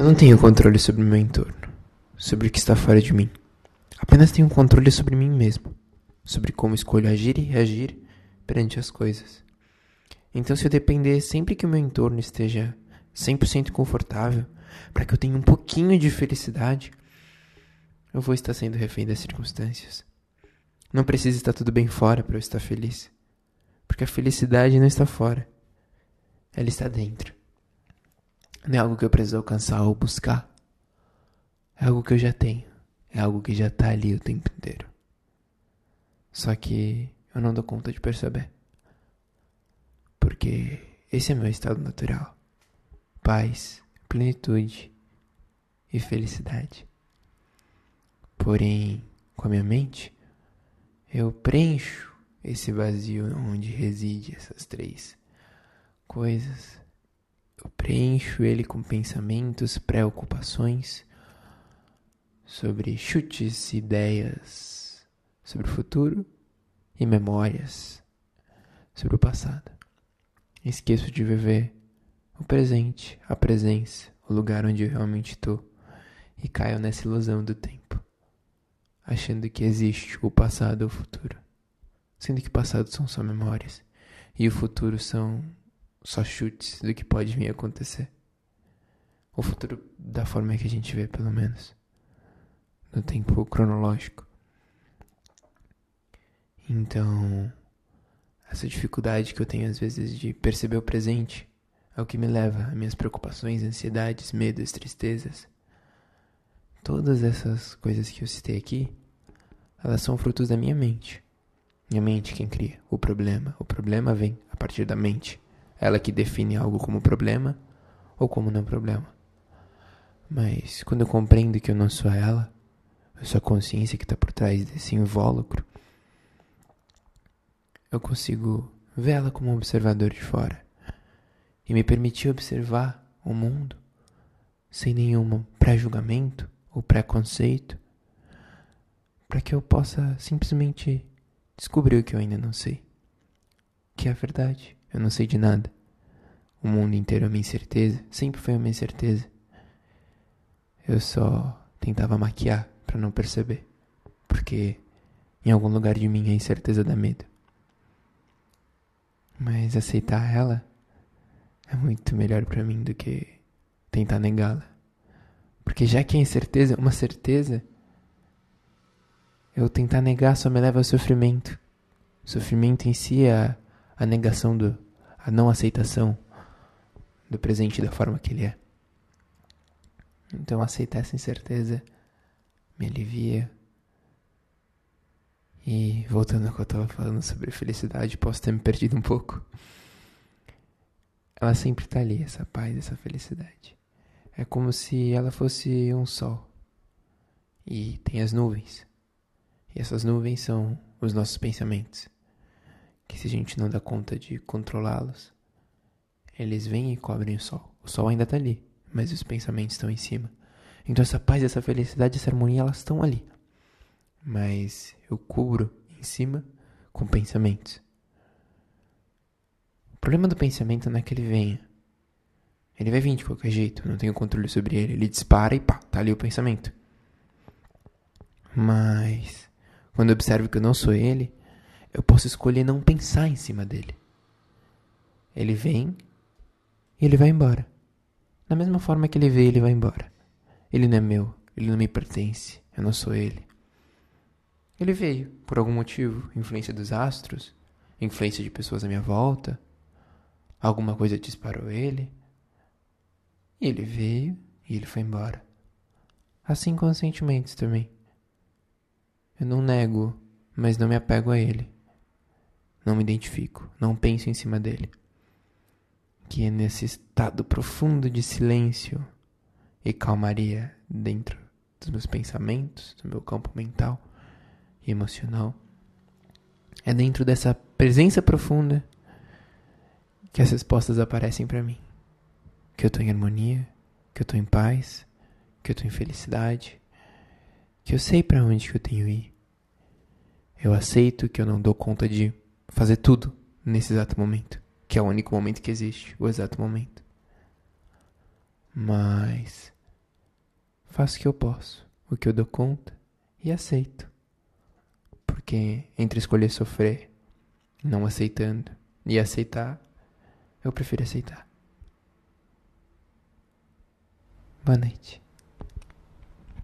Eu não tenho controle sobre o meu entorno, sobre o que está fora de mim. Apenas tenho controle sobre mim mesmo, sobre como escolho agir e reagir perante as coisas. Então, se eu depender sempre que o meu entorno esteja 100% confortável, para que eu tenha um pouquinho de felicidade, eu vou estar sendo refém das circunstâncias. Não precisa estar tudo bem fora para eu estar feliz, porque a felicidade não está fora, ela está dentro. Não é algo que eu preciso alcançar ou buscar. É algo que eu já tenho. É algo que já está ali o tempo inteiro. Só que eu não dou conta de perceber. Porque esse é meu estado natural: paz, plenitude e felicidade. Porém, com a minha mente, eu preencho esse vazio onde reside essas três coisas eu preencho ele com pensamentos, preocupações sobre chutes, ideias sobre o futuro e memórias sobre o passado. Esqueço de viver o presente, a presença, o lugar onde eu realmente estou e caio nessa ilusão do tempo, achando que existe o passado ou o futuro, sendo que o passado são só memórias e o futuro são só chutes do que pode vir a acontecer. O futuro da forma que a gente vê, pelo menos. No tempo cronológico. Então, essa dificuldade que eu tenho às vezes de perceber o presente é o que me leva a minhas preocupações, ansiedades, medos, tristezas. Todas essas coisas que eu citei aqui, elas são frutos da minha mente. Minha mente quem cria o problema. O problema vem a partir da mente. Ela que define algo como problema ou como não problema. Mas quando eu compreendo que eu não sou ela, eu sou a consciência que está por trás desse invólucro, eu consigo vê-la como um observador de fora e me permitir observar o mundo sem nenhum pré-julgamento ou preconceito, para que eu possa simplesmente descobrir o que eu ainda não sei, que é a verdade. Eu não sei de nada. O mundo inteiro é uma incerteza, sempre foi uma incerteza. Eu só tentava maquiar para não perceber, porque em algum lugar de mim a incerteza dá medo. Mas aceitar ela é muito melhor para mim do que tentar negá-la. Porque já que a incerteza é uma certeza, eu tentar negar só me leva ao sofrimento. O sofrimento em si é a negação do a não aceitação do presente da forma que ele é. Então aceitar essa incerteza me alivia. E voltando ao que eu estava falando sobre felicidade, posso ter me perdido um pouco. Ela sempre está ali, essa paz, essa felicidade. É como se ela fosse um sol. E tem as nuvens. E essas nuvens são os nossos pensamentos que se a gente não dá conta de controlá-los, eles vêm e cobrem o sol. O sol ainda está ali, mas os pensamentos estão em cima. Então essa paz, essa felicidade, essa harmonia, elas estão ali. Mas eu cubro em cima com pensamentos. O problema do pensamento não é que ele venha. Ele vai vir de qualquer jeito, não tenho controle sobre ele. Ele dispara e pá, tá ali o pensamento. Mas quando eu observo que eu não sou ele, eu posso escolher não pensar em cima dele. Ele vem e ele vai embora. Da mesma forma que ele veio, ele vai embora. Ele não é meu, ele não me pertence, eu não sou ele. Ele veio, por algum motivo, influência dos astros, influência de pessoas à minha volta, alguma coisa disparou ele. E ele veio e ele foi embora. Assim sentimentos também. Eu não nego, mas não me apego a ele. Não me identifico, não penso em cima dele. Que é nesse estado profundo de silêncio e calmaria dentro dos meus pensamentos, do meu campo mental e emocional. É dentro dessa presença profunda que as respostas aparecem para mim. Que eu estou em harmonia, que eu estou em paz, que eu estou em felicidade, que eu sei para onde que eu tenho que ir. Eu aceito que eu não dou conta de fazer tudo nesse exato momento, que é o único momento que existe, o exato momento. Mas faço o que eu posso, o que eu dou conta e aceito. Porque entre escolher sofrer, não aceitando, e aceitar, eu prefiro aceitar. Boa noite.